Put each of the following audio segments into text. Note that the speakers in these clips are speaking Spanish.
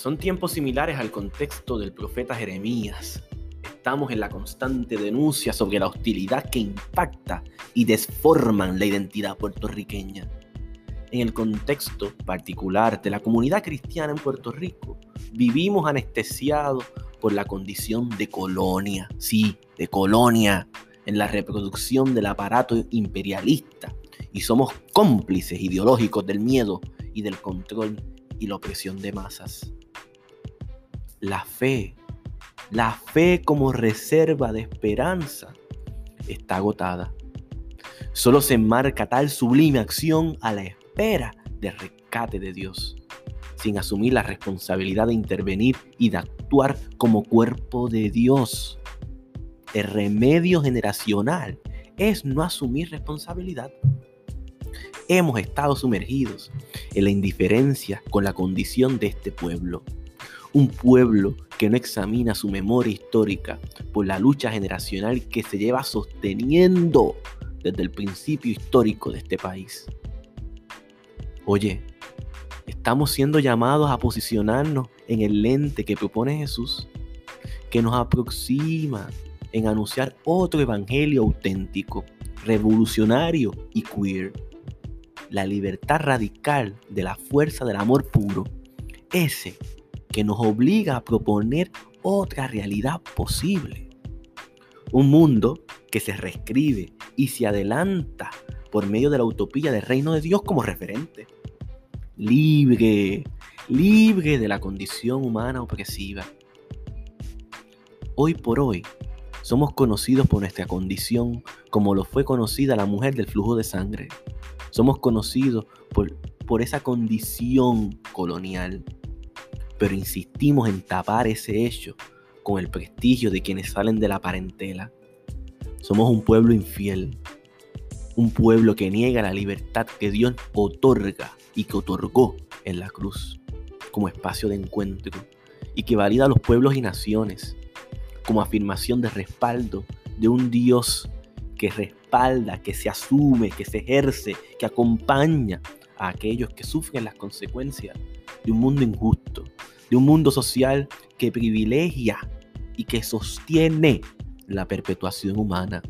Son tiempos similares al contexto del profeta Jeremías. Estamos en la constante denuncia sobre la hostilidad que impacta y desforman la identidad puertorriqueña. En el contexto particular de la comunidad cristiana en Puerto Rico, vivimos anestesiados por la condición de colonia, sí, de colonia, en la reproducción del aparato imperialista y somos cómplices ideológicos del miedo y del control y la opresión de masas. La fe, la fe como reserva de esperanza, está agotada. Solo se enmarca tal sublime acción a la espera del rescate de Dios, sin asumir la responsabilidad de intervenir y de actuar como cuerpo de Dios. El remedio generacional es no asumir responsabilidad. Hemos estado sumergidos en la indiferencia con la condición de este pueblo un pueblo que no examina su memoria histórica por la lucha generacional que se lleva sosteniendo desde el principio histórico de este país. Oye, estamos siendo llamados a posicionarnos en el lente que propone Jesús, que nos aproxima en anunciar otro evangelio auténtico, revolucionario y queer. La libertad radical de la fuerza del amor puro. Ese que nos obliga a proponer otra realidad posible. Un mundo que se reescribe y se adelanta por medio de la utopía del reino de Dios como referente. Libre, libre de la condición humana opresiva. Hoy por hoy somos conocidos por nuestra condición como lo fue conocida la mujer del flujo de sangre. Somos conocidos por, por esa condición colonial pero insistimos en tapar ese hecho con el prestigio de quienes salen de la parentela. Somos un pueblo infiel, un pueblo que niega la libertad que Dios otorga y que otorgó en la cruz como espacio de encuentro y que valida a los pueblos y naciones como afirmación de respaldo de un Dios que respalda, que se asume, que se ejerce, que acompaña a aquellos que sufren las consecuencias de un mundo injusto, de un mundo social que privilegia y que sostiene la perpetuación humana.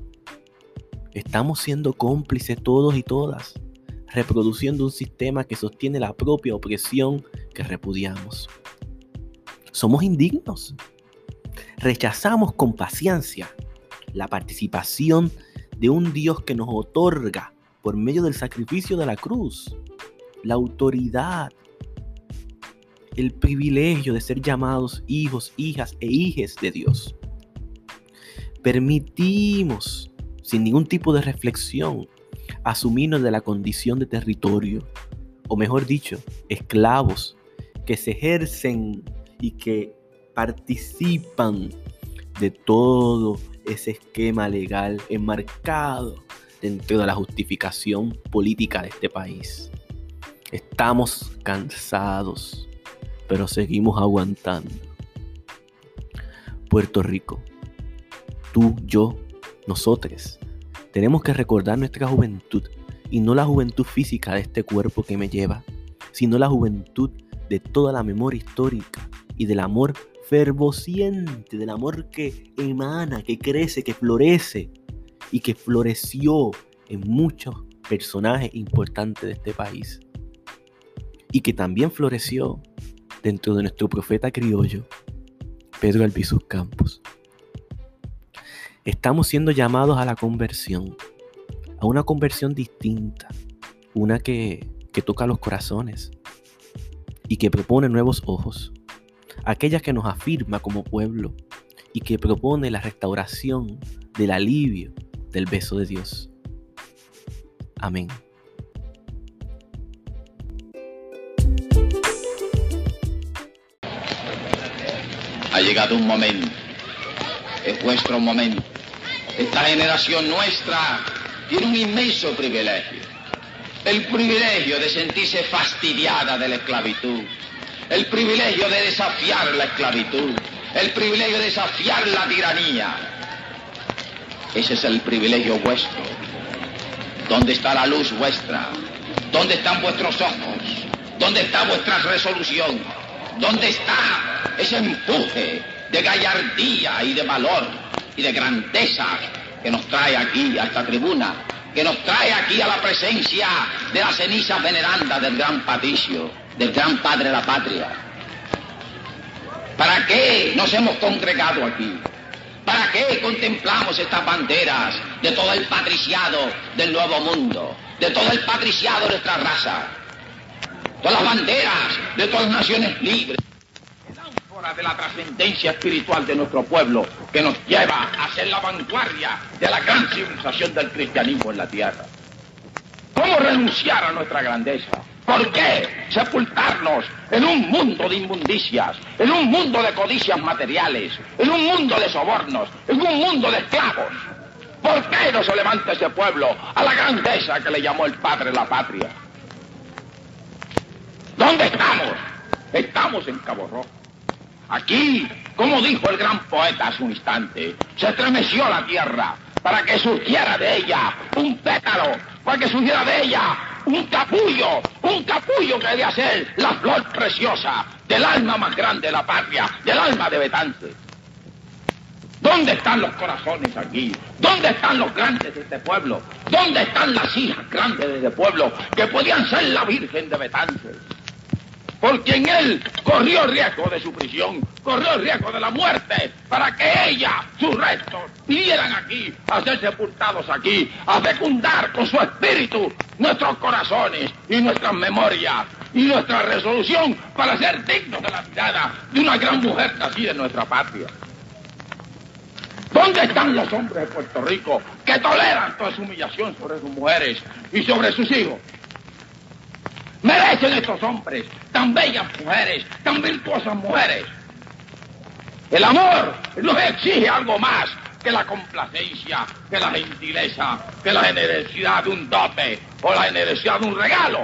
Estamos siendo cómplices todos y todas, reproduciendo un sistema que sostiene la propia opresión que repudiamos. Somos indignos. Rechazamos con paciencia la participación de un Dios que nos otorga por medio del sacrificio de la cruz la autoridad el privilegio de ser llamados hijos, hijas e hijes de Dios. Permitimos, sin ningún tipo de reflexión, asumirnos de la condición de territorio, o mejor dicho, esclavos que se ejercen y que participan de todo ese esquema legal enmarcado dentro de la justificación política de este país. Estamos cansados pero seguimos aguantando. Puerto Rico, tú, yo, nosotros, tenemos que recordar nuestra juventud y no la juventud física de este cuerpo que me lleva, sino la juventud de toda la memoria histórica y del amor fervociente, del amor que emana, que crece, que florece y que floreció en muchos personajes importantes de este país. Y que también floreció dentro de nuestro profeta criollo, Pedro Albizus Campos. Estamos siendo llamados a la conversión, a una conversión distinta, una que, que toca los corazones y que propone nuevos ojos, aquella que nos afirma como pueblo y que propone la restauración del alivio del beso de Dios. Amén. Ha llegado un momento, es vuestro momento. Esta generación nuestra tiene un inmenso privilegio. El privilegio de sentirse fastidiada de la esclavitud. El privilegio de desafiar la esclavitud. El privilegio de desafiar la tiranía. Ese es el privilegio vuestro. ¿Dónde está la luz vuestra? ¿Dónde están vuestros ojos? ¿Dónde está vuestra resolución? ¿Dónde está ese empuje de gallardía y de valor y de grandeza que nos trae aquí a esta tribuna, que nos trae aquí a la presencia de la ceniza veneranda del gran Patricio, del gran padre de la patria? ¿Para qué nos hemos congregado aquí? ¿Para qué contemplamos estas banderas de todo el patriciado del nuevo mundo, de todo el patriciado de nuestra raza? Todas las banderas de todas las naciones libres. de la trascendencia espiritual de nuestro pueblo que nos lleva a ser la vanguardia de la gran civilización del cristianismo en la tierra. ¿Cómo renunciar a nuestra grandeza? ¿Por qué sepultarnos en un mundo de inmundicias, en un mundo de codicias materiales, en un mundo de sobornos, en un mundo de esclavos? ¿Por qué no se levanta ese pueblo a la grandeza que le llamó el padre la patria? ¿Dónde estamos? Estamos en Cabo Rojo. Aquí, como dijo el gran poeta hace un instante, se estremeció la tierra para que surgiera de ella un pétalo, para que surgiera de ella un capullo, un capullo que debía ser la flor preciosa del alma más grande de la patria, del alma de Betance. ¿Dónde están los corazones aquí? ¿Dónde están los grandes de este pueblo? ¿Dónde están las hijas grandes de este pueblo que podían ser la Virgen de Betance? Porque en él corrió riesgo de su prisión, corrió riesgo de la muerte, para que ella, sus restos, vinieran aquí a ser sepultados aquí, a fecundar con su espíritu nuestros corazones y nuestras memorias y nuestra resolución para ser dignos de la mirada de una gran mujer nacida en nuestra patria. ¿Dónde están los hombres de Puerto Rico que toleran toda su humillación sobre sus mujeres y sobre sus hijos? Merecen estos hombres, tan bellas mujeres, tan virtuosas mujeres. El amor nos exige algo más que la complacencia, que la gentileza, que la generosidad de un dote o la generosidad de un regalo.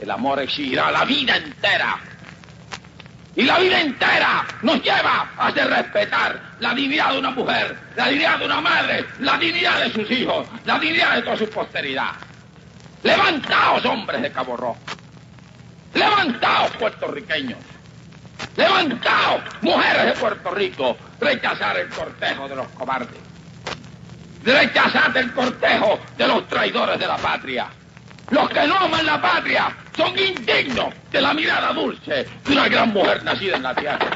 El amor exigirá la vida entera. Y la vida entera nos lleva a hacer respetar la dignidad de una mujer, la dignidad de una madre, la dignidad de sus hijos, la dignidad de toda su posteridad. Levantaos, hombres de Cabo Rojo. Levantaos, puertorriqueños. Levantaos, mujeres de Puerto Rico. Rechazar el cortejo de los cobardes. Rechazad el cortejo de los traidores de la patria. Los que no aman la patria son indignos de la mirada dulce de una gran mujer nacida en la tierra.